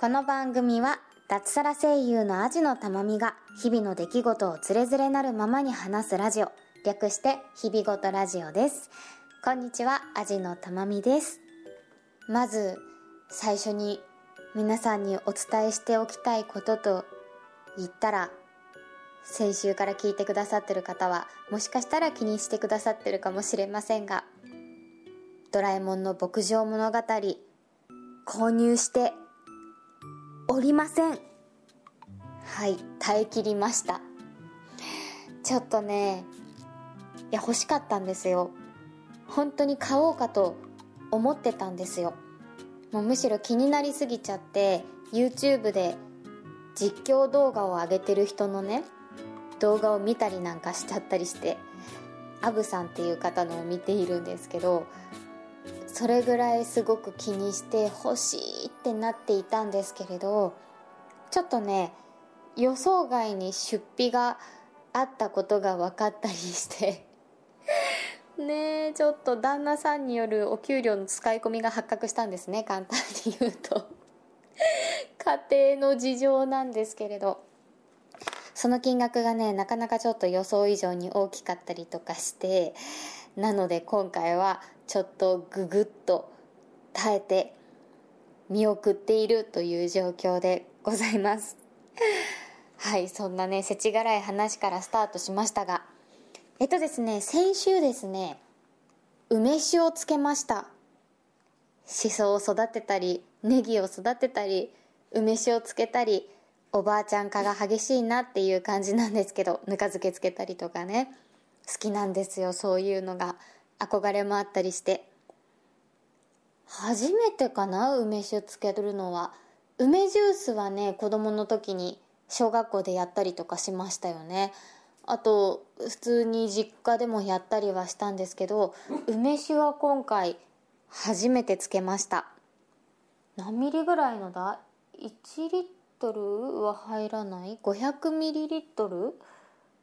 この番組は脱サラ声優のアジのたまみが日々の出来事をつれづれなるままに話すラジオ。略して日々ごとラジオです。こんにちはアジのたまみです。まず最初に皆さんにお伝えしておきたいことと言ったら先週から聞いてくださってる方はもしかしたら気にしてくださってるかもしれませんがドラえもんの牧場物語購入しておりません。はい耐えきりました。ちょっとねいや欲しかったんですよ。本当に買おうかと思ってたんですよ。もうむしろ気になりすぎちゃって YouTube で実況動画を上げてる人のね動画を見たりなんかしちゃったりしてアブさんっていう方のを見ているんですけどそれぐらいすごく気にして欲しいってなっていたんですけれどちょっとね予想外に出費があったことが分かったりして。ねえちょっと旦那さんによるお給料の使い込みが発覚したんですね簡単に言うと。家庭の事情なんですけれど。その金額がねなかなかちょっと予想以上に大きかったりとかしてなので今回はちょっとググッと耐えて見送っているという状況でございます。はいそんなね世知辛い話からスタートしましたが。えっとですね先週ですね梅酒をつけました。しそを育てたりネギを育てたり梅酒をつけたりおばあちゃん化が激しいなっていう感じなんですけどぬか漬けつけたりとかね。好きなんですよそういうのが。憧れもあったりして。初めてかな梅酒つけるのは。梅ジュースはね子供の時に小学校でやったりとかしましたよね。あと普通に実家でもやったりはしたんですけど梅酒は今回初めてつけました。何ミリぐらいのだ？1リットルは入らない？500ミリリットル？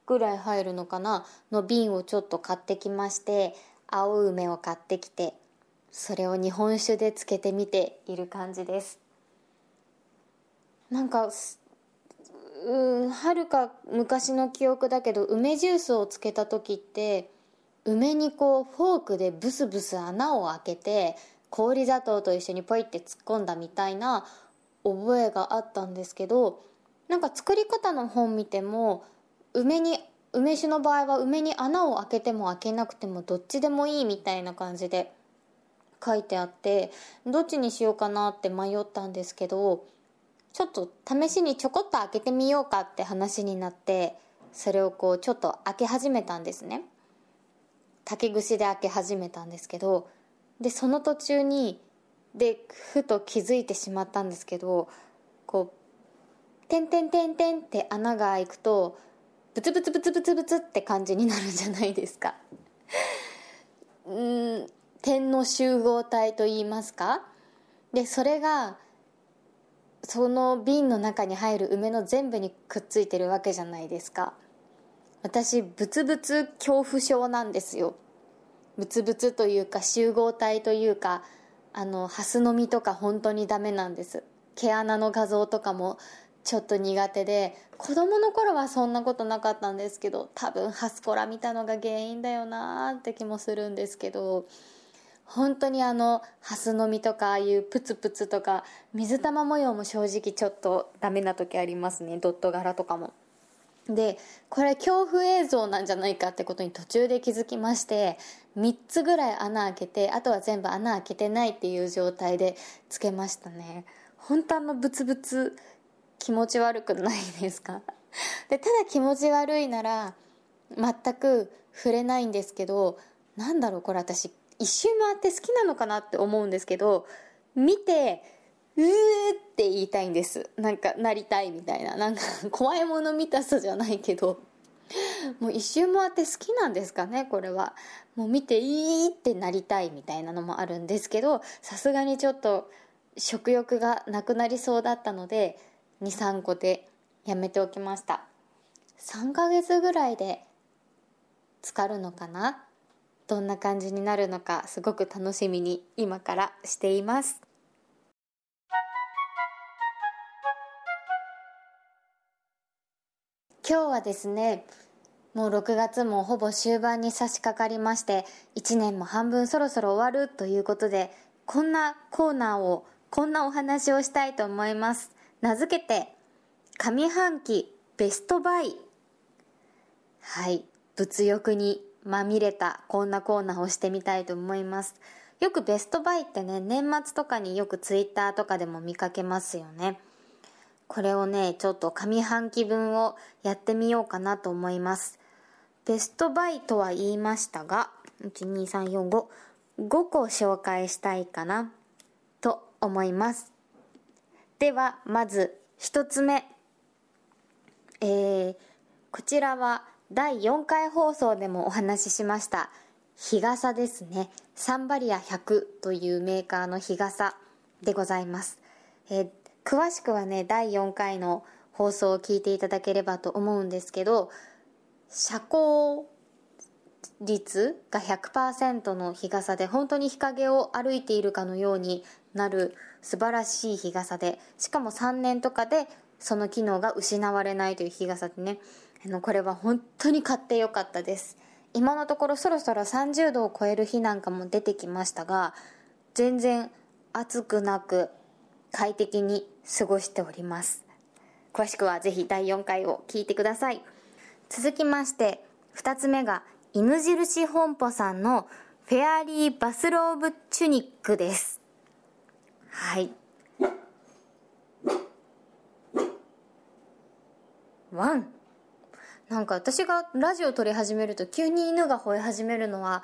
ぐらい入るのかな？の瓶をちょっと買ってきまして青梅を買ってきてそれを日本酒でつけてみている感じです。なんかうんはるか昔の記憶だけど梅ジュースをつけた時って梅にこうフォークでブスブス穴を開けて氷砂糖と一緒にポイって突っ込んだみたいな覚えがあったんですけどなんか作り方の本見ても梅に梅酒の場合は梅に穴を開けても開けなくてもどっちでもいいみたいな感じで書いてあってどっちにしようかなって迷ったんですけどちょっと試しにちょこっと開けてみようかって話になってそれをこうちょっと開け始めたんですね。竹串で開け始めたんですけどでその途中にでふと気づいてしまったんですけどこう「てんてんてんてん」って穴が開くとブツブツブツブツブツって感じになるんじゃないですか。うん点の集合体といいますか？でそれがその瓶の中に入る梅の全部にくっついてるわけじゃないですか。私ブツブツ恐怖症なんですよ。ブツブツというか集合体というかあのハスの実とか本当にダメなんです。毛穴の画像とかもちょっと苦手で子供の頃はそんなことなかったんですけど多分ハスコラ見たのが原因だよなーって気もするんですけど本当にあのハスの実とかああいうプツプツとか水玉模様も正直ちょっとダメな時ありますね。ドット柄とかも。でこれ恐怖映像なんじゃないかってことに途中で気づきまして3つぐらい穴開けてあとは全部穴開けてないっていう状態でつけましたね。本当あのブツブツ気持ち悪くないですか？でただ気持ち悪いなら全く触れないんですけどなんだろうこれ私一周回って好きなのかなって思うんですけど見てうーって言いたいんです。なんかなりたいみたいな。なんか 怖いもの見たさじゃないけど。もう一周回って好きなんですかねこれは。もう見ていいってなりたいみたいなのもあるんですけどさすがにちょっと食欲がなくなりそうだったので23個でやめておきました。3ヶ月ぐらいで浸かるのかな？どんな感じになるのかすごく楽しみに今からしています。今日はですねもう6月もほぼ終盤に差し掛かりまして1年も半分そろそろ終わるということでこんなコーナーをこんなお話をしたいと思います。名付けて上半期ベストバイ。はい物欲にまみれたこんなコーナーをしてみたいと思います。よくベストバイってね年末とかによくツイッターとかでも見かけますよね。これをねちょっと上半期分をやってみようかなと思います。ベストバイとは言いましたが12345 5個紹介したいかなと思います。ではまず1つ目。えー、こちらは第4回放送でもお話ししました日傘ですね。サンバリア100というメーカーの日傘でございます、えー、詳しくはね第4回の放送を聞いていただければと思うんですけど遮光率が100%の日傘で本当に日陰を歩いているかのようになる素晴らしい日傘でしかも3年とかでその機能が失われないという日傘でね。あのこれは本当に買ってよかったです。今のところそろそろ30度を超える日なんかも出てきましたが全然暑くなく快適に過ごしております。詳しくはぜひ第4回を聞いてください。続きまして2つ目が犬印本舗さんのフェアリーバスローブチュニックです。はい。ワン。なんか私がラジオ撮り始めると急に犬が吠え始めるのは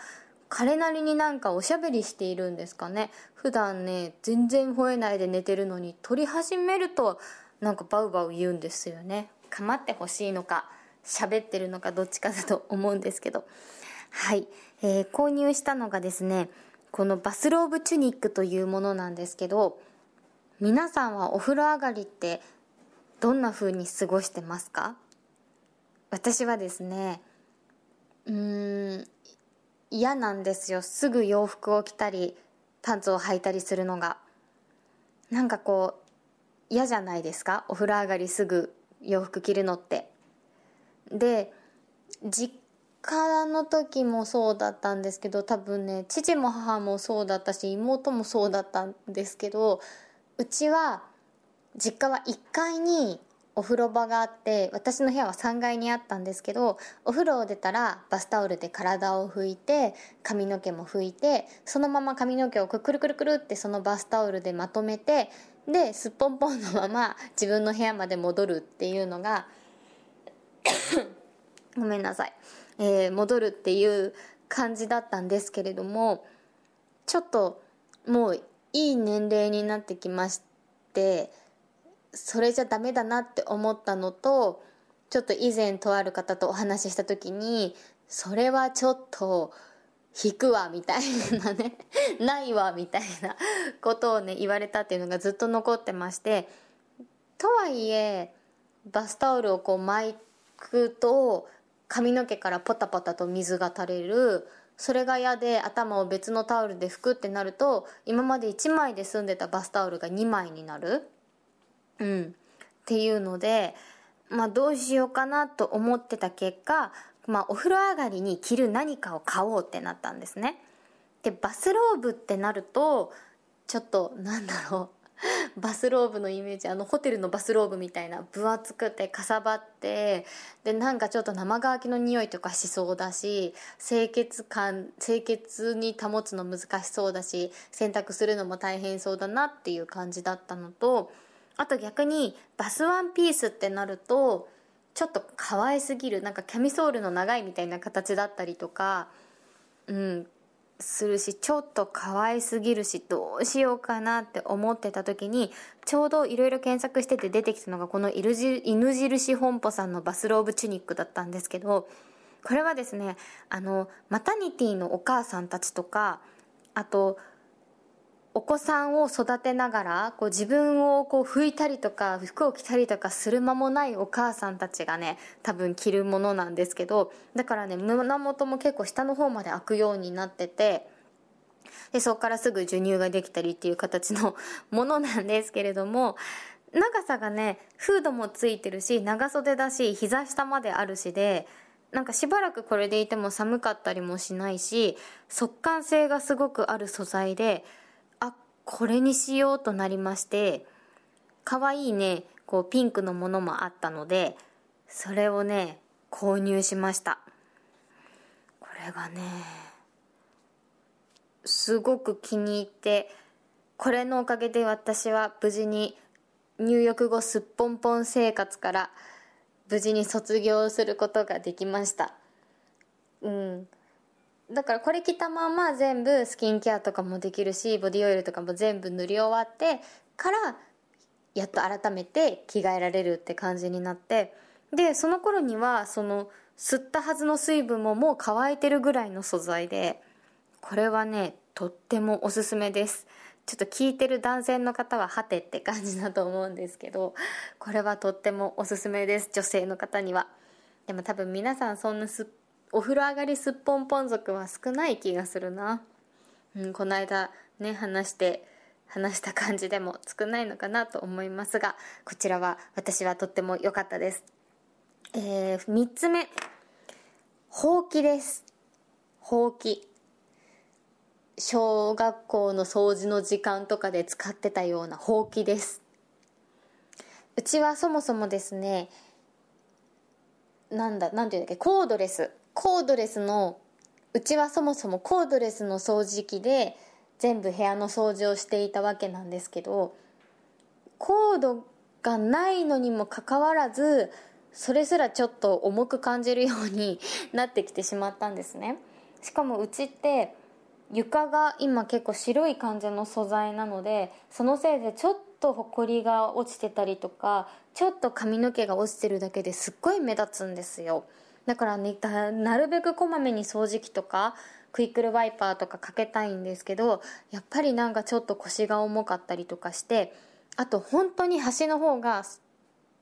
彼なりになんかおしゃべりしているんですかね。普段ね全然吠えないで寝てるのに撮り始めるとなんかバウバウ言うんですよね。構ってほしいのか。喋ってるのかどっちかだと思うんですけど。はい、えー、購入したのがですねこのバスローブチュニックというものなんですけど皆さんはお風呂上がりってどんな風に過ごしてますか？私はですねうーん嫌なんですよ。すぐ洋服を着たりパンツを履いたりするのが。なんかこう嫌じゃないですか？お風呂上がりすぐ洋服着るのって。で実家の時もそうだったんですけど多分ね父も母もそうだったし妹もそうだったんですけどうちは実家は1階にお風呂場があって私の部屋は3階にあったんですけどお風呂を出たらバスタオルで体を拭いて髪の毛も拭いてそのまま髪の毛をくるくるくるってそのバスタオルでまとめてですっぽんぽんのまま自分の部屋まで戻るっていうのがごめんなさい、えー、戻るっていう感じだったんですけれどもちょっともういい年齢になってきましてそれじゃダメだなって思ったのとちょっと以前とある方とお話しした時にそれはちょっと引くわみたいなね ないわみたいな ことをね言われたっていうのがずっと残ってましてとはいえバスタオルをこう巻くと髪の毛からポタポタと水が垂れる。それが嫌で頭を別のタオルで拭くってなると今まで1枚で済んでたバスタオルが2枚になる。うん。っていうのでまあどうしようかなと思ってた結果まあお風呂上がりに着る何かを買おうってなったんですね。でバスローブってなるとちょっとなんだろう。バスローブのイメージあのホテルのバスローブみたいな分厚くてかさばってでなんかちょっと生乾きの匂いとかしそうだし清潔感清潔に保つの難しそうだし洗濯するのも大変そうだなっていう感じだったのとあと逆にバスワンピースってなるとちょっと可愛すぎるなんかキャミソールの長いみたいな形だったりとかうんするしちょっと可愛すぎるしどうしようかなって思ってた時にちょうどいろいろ検索してて出てきたのがこの犬印本舗さんのバスローブチュニックだったんですけどこれはですねあのマタニティのお母さんたちとかあとお子さんを育てながらこう自分をこう拭いたりとか服を着たりとかする間もないお母さんたちがね多分着るものなんですけどだからね胸元も結構下の方まで開くようになっててでそこからすぐ授乳ができたりっていう形の ものなんですけれども長さがねフードもついてるし長袖だし膝下まであるしでなんかしばらくこれでいても寒かったりもしないし速乾性がすごくある素材でこれにしようとなりまして可愛いねこうピンクのものもあったのでそれをね購入しました。これがねすごく気に入ってこれのおかげで私は無事に入浴後すっぽんぽん生活から無事に卒業することができました。うん。だからこれ着たまま全部スキンケアとかもできるしボディオイルとかも全部塗り終わってからやっと改めて着替えられるって感じになってでその頃にはその吸ったはずの水分ももう乾いてるぐらいの素材でこれはねとってもおすすめです。ちょっと聞いてる男性の方ははてって感じだと思うんですけどこれはとってもおすすめです女性の方には。でも多分皆さんそんなすお風呂上がりすっぽんぽん族は少ない気がするな、うん、この間ね話して話した感じでも少ないのかなと思いますがこちらは私はとっても良かったです。えー、3つ目。ほうきです。ほうき。小学校の掃除の時間とかで使ってたようなほうきです。うちはそもそもですねなんだなんていうんだっけコードレス。コードレスのうちはそもそもコードレスの掃除機で全部部屋の掃除をしていたわけなんですけどコードがないのにもかかわらずそれすらちょっと重く感じるように なってきてしまったんですね。しかもうちって床が今結構白い感じの素材なのでそのせいでちょっとほこりが落ちてたりとかちょっと髪の毛が落ちてるだけですっごい目立つんですよ。だからねなるべくこまめに掃除機とかクイックルワイパーとかかけたいんですけどやっぱりなんかちょっと腰が重かったりとかしてあと本当に端の方が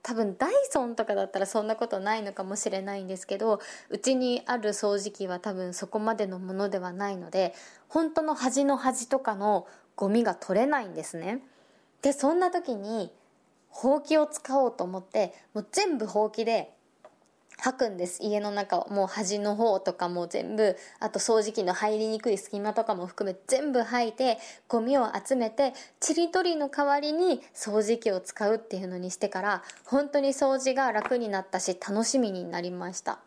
多分ダイソンとかだったらそんなことないのかもしれないんですけどうちにある掃除機は多分そこまでのものではないので本当の端の端とかのゴミが取れないんですね。でそんな時にほうきを使おうと思ってもう全部ほうきで吐くんです。家の中をもう端の方とかも全部あと掃除機の入りにくい隙間とかも含め全部吐いてゴミを集めてちりとりの代わりに掃除機を使うっていうのにしてから本当に掃除が楽になったし楽しみになりました。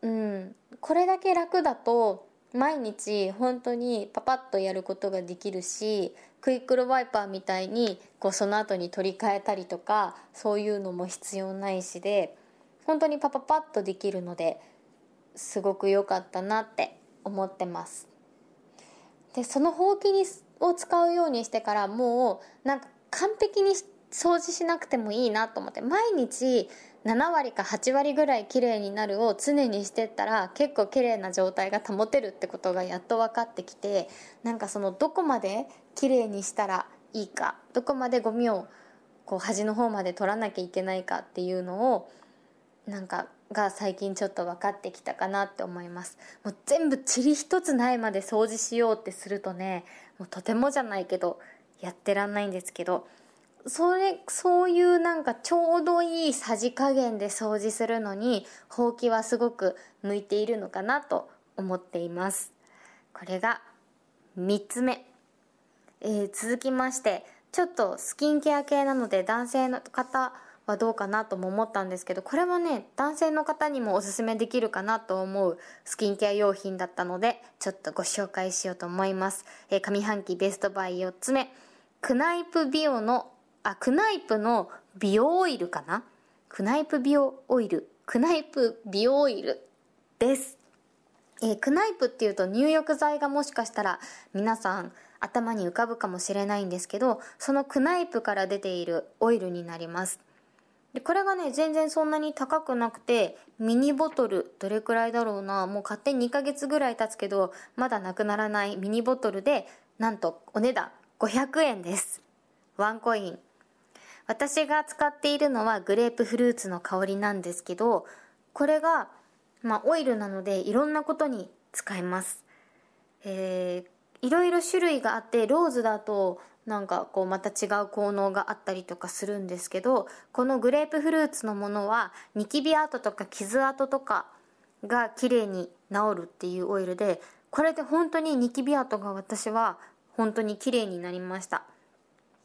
うん。これだけ楽だと毎日本当にパパッとやることができるしクイックルワイパーみたいにこうその後に取り替えたりとかそういうのも必要ないしで本当にパパパッとできるのですごく良かったなって思ってます。でそのほうきにを使うようにしてからもうなんか完璧に掃除しなくてもいいなと思って毎日7割か8割ぐらい綺麗になるを常にしてったら結構綺麗な状態が保てるってことがやっと分かってきてなんかそのどこまで綺麗にしたらいいかどこまでゴミをこう端の方まで取らなきゃいけないかっていうのをなんかが最近ちょっと分かってきたかなって思います。もう全部塵一つないまで掃除しようってするとねもうとてもじゃないけどやってらんないんですけどそれそういうなんかちょうどいいさじ加減で掃除するのにほうきはすごく向いているのかなと思っています。これが3つ目、えー、続きましてちょっとスキンケア系なので男性の方はどうかなとも思ったんですけどこれはね男性の方にもおすすめできるかなと思うスキンケア用品だったのでちょっとご紹介しようと思います、えー、上半期ベストバイ4つ目。クナイプビオのあクナイプの美容オイルかな？クナイプ美容オイル。クナイプ美容オイルです。えー、クナイプっていうと入浴剤がもしかしたら皆さん頭に浮かぶかもしれないんですけどそのクナイプから出ているオイルになります。でこれがね全然そんなに高くなくてミニボトルどれくらいだろうな。もう買って2ヶ月ぐらい経つけどまだなくならないミニボトルでなんとお値段500円です。ワンコイン。私が使っているのはグレープフルーツの香りなんですけどこれがまあオイルなのでいろんなことに使えます。えー、いろいろ種類があってローズだとなんかこうまた違う効能があったりとかするんですけどこのグレープフルーツのものはニキビ跡とか傷跡とかが綺麗に治るっていうオイルでこれで本当にニキビ跡が私は本当に綺麗になりました。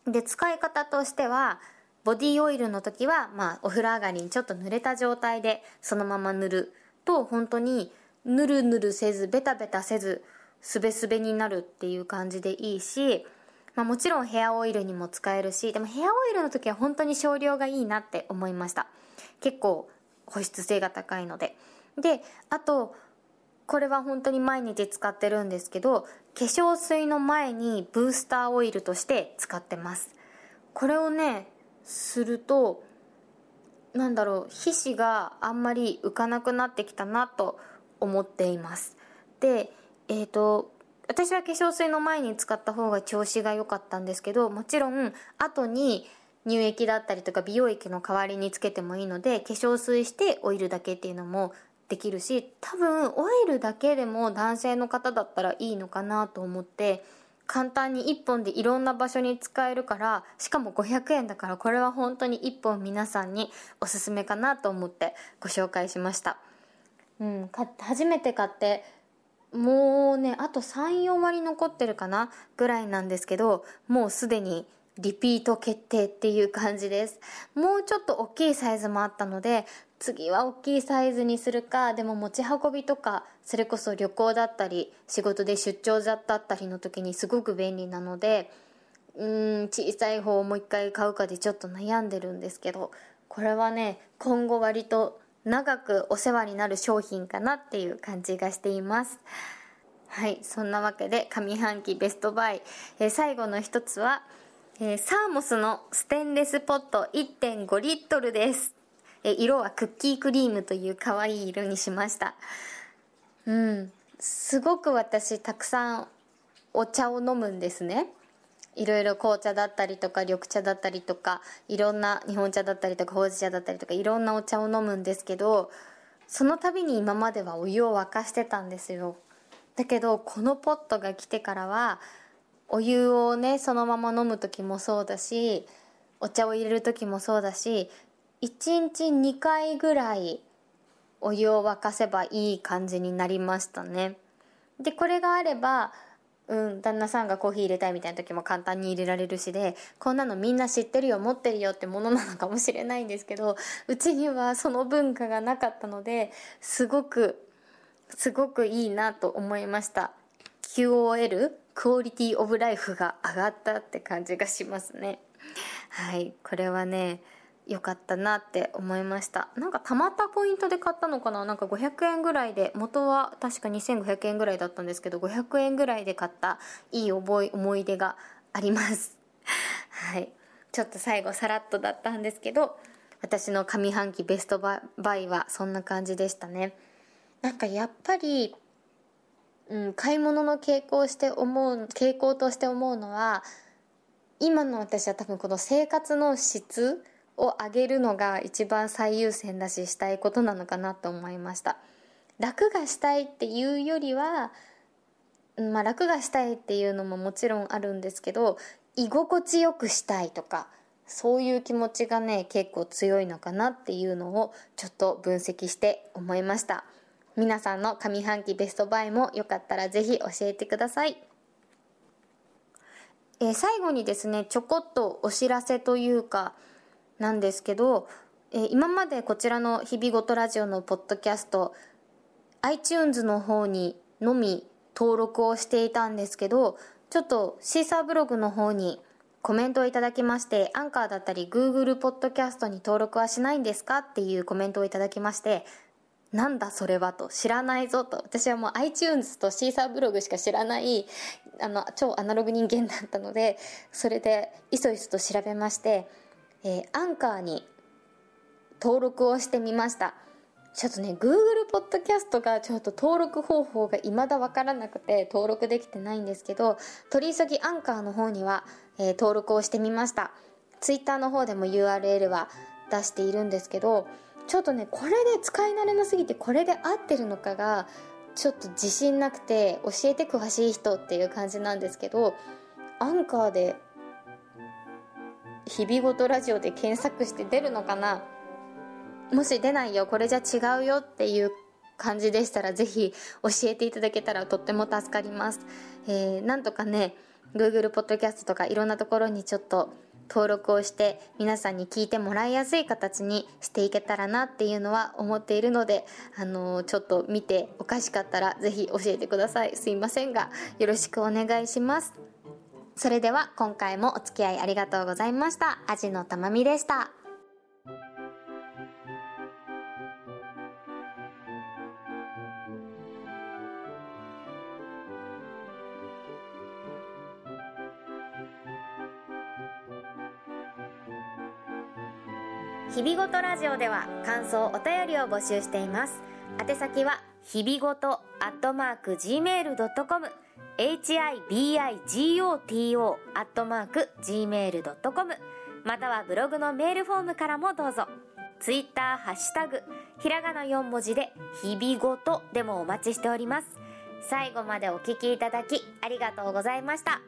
で使い方としてはボディオイルの時は、まあ、お風呂上がりにちょっと濡れた状態でそのまま塗る。と本当にぬるぬるせずベタベタせずすべすべになるっていう感じでいいし、まあ、もちろんヘアオイルにも使えるしでもヘアオイルの時は本当に少量がいいなって思いました。結構保湿性が高いので。であとこれは本当に毎日使ってるんですけど化粧水の前にブースターオイルとして使ってます。これをねするとなんだろう皮脂があんまり浮かなくなってきたなと思っています。でえっ、ー、と私は化粧水の前に使った方が調子が良かったんですけどもちろん後に乳液だったりとか美容液の代わりにつけてもいいので化粧水してオイルだけっていうのもできるし多分オイルだけでも男性の方だったらいいのかなと思って簡単に1本でいろんな場所に使えるからしかも500円だからこれは本当に1本皆さんにおすすめかなと思ってご紹介しました。うん初めて買ってもうねあと34割残ってるかなぐらいなんですけどもうすでにリピート決定っていう感じです。もうちょっと大きいサイズもあったので次は大きいサイズにするかでも持ち運びとかそれこそ旅行だったり仕事で出張だったりの時にすごく便利なのでうーん小さい方をもう一回買うかでちょっと悩んでるんですけどこれはね今後割と長くお世話になる商品かなっていう感じがしています。はいそんなわけで上半期ベストバイ、えー、最後の一つは、えー、サーモスのステンレスポット1.5リットルです。え色はクッキークリームという可愛い色にしました。うんすごく私たくさんお茶を飲むんですね。いろいろ紅茶だったりとか緑茶だったりとかいろんな日本茶だったりとかほうじ茶だったりとかいろんなお茶を飲むんですけどその度に今まではお湯を沸かしてたんですよ。だけどこのポットが来てからはお湯をねそのまま飲む時もそうだしお茶を入れる時もそうだし1日2回ぐらいお湯を沸かせばいい感じになりましたね。でこれがあればうん旦那さんがコーヒー入れたいみたいな時も簡単に入れられるしでこんなのみんな知ってるよ持ってるよってものなのかもしれないんですけどうちにはその文化がなかったのですごくすごくいいなと思いました。QOL クオリティオブライフが上がったって感じがしますね。はいこれはね良かったなって思いました。なんかたまったポイントで買ったのかな？なんか500円ぐらいで元は確か2500円ぐらいだったんですけど500円ぐらいで買ったいい覚え思い出があります。はい。ちょっと最後さらっとだったんですけど私の上半期ベストバイはそんな感じでしたね。なんかやっぱり、うん、買い物の傾向して思う傾向として思うのは今の私は多分この生活の質を上げるのが一番最優先だししたいことなのかなと思いました。楽がしたいっていうよりはまあ楽がしたいっていうのももちろんあるんですけど居心地よくしたいとかそういう気持ちがね結構強いのかなっていうのをちょっと分析して思いました。皆さんの上半期ベストバイもよかったらぜひ教えてください。えー、最後にですねちょこっとお知らせというかなんですけど、えー、今までこちらの日々ごとラジオのポッドキャスト iTunes の方にのみ登録をしていたんですけどちょっとシーサーブログの方にコメントをいただきましてアンカーだったり Google ポッドキャストに登録はしないんですかっていうコメントをいただきましてなんだそれはと知らないぞと。私はもう iTunes とシーサーブログしか知らないあの超アナログ人間だったのでそれでいそいそと調べましてえー、アンカーに登録をしてみました。ちょっとね Google ポッドキャストがちょっと登録方法が未だ分からなくて登録できてないんですけど取り急ぎアンカーの方には、えー、登録をしてみました。Twitter の方でも URL は出しているんですけどちょっとねこれで使い慣れなすぎてこれで合ってるのかがちょっと自信なくて教えて詳しい人っていう感じなんですけどアンカーで日々ごとラジオで検索して出るのかな？もし出ないよこれじゃ違うよっていう感じでしたらぜひ教えていただけたらとっても助かります、えー、なんとかね Google ポッドキャストとかいろんなところにちょっと登録をして皆さんに聞いてもらいやすい形にしていけたらなっていうのは思っているので、あのー、ちょっと見ておかしかったらぜひ教えてください。すいませんが、よろしくお願いします。それでは今回もお付き合いありがとうございました。アジのたまみでした。日々ごとラジオでは感想お便りを募集しています宛先は日々ごとアットマーク gmail.com hibigoto アットマーク gmail.com またはブログのメールフォームからもどうぞ。ツイッターハッシュタグひらがな4文字で日々ごとでもお待ちしております。最後までお聞きいただきありがとうございました。